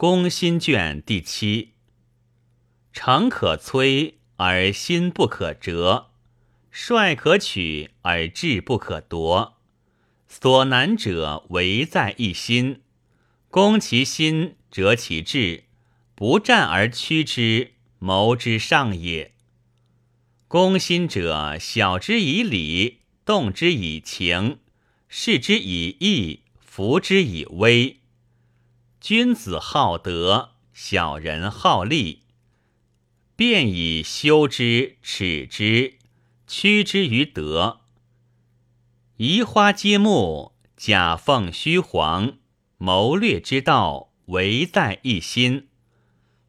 公心卷第七。诚可摧而心不可折，帅可取而志不可夺。所难者唯在一心。攻其心，折其志，不战而屈之，谋之上也。攻心者，晓之以理，动之以情，示之以义，服之以威。君子好德，小人好利。便以修之、耻之、屈之于德。移花接木，假凤虚凰，谋略之道，唯在一心。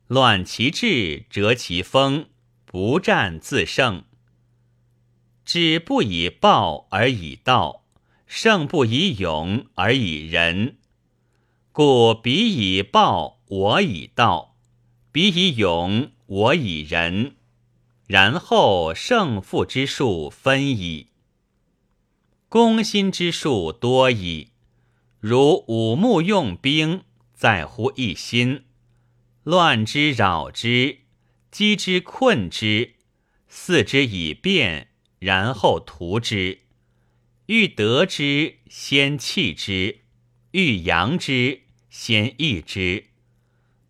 乱其志，折其风，不战自胜。止不以暴而以道，胜不以勇而以仁。故彼以暴，我以道；彼以勇，我以仁。然后胜负之术分矣。攻心之术多矣。如五木用兵，在乎一心。乱之扰之，击之困之，伺之以变，然后图之。欲得之，先弃之；欲扬之。先抑之，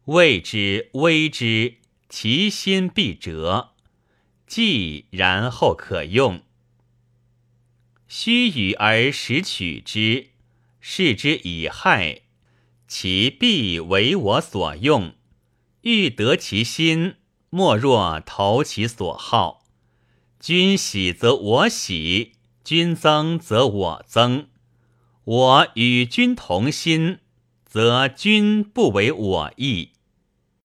谓之，威之，其心必折。既然后可用。虚与而实取之，视之以害，其必为我所用。欲得其心，莫若投其所好。君喜则我喜，君增则我增。我与君同心。则君不为我意。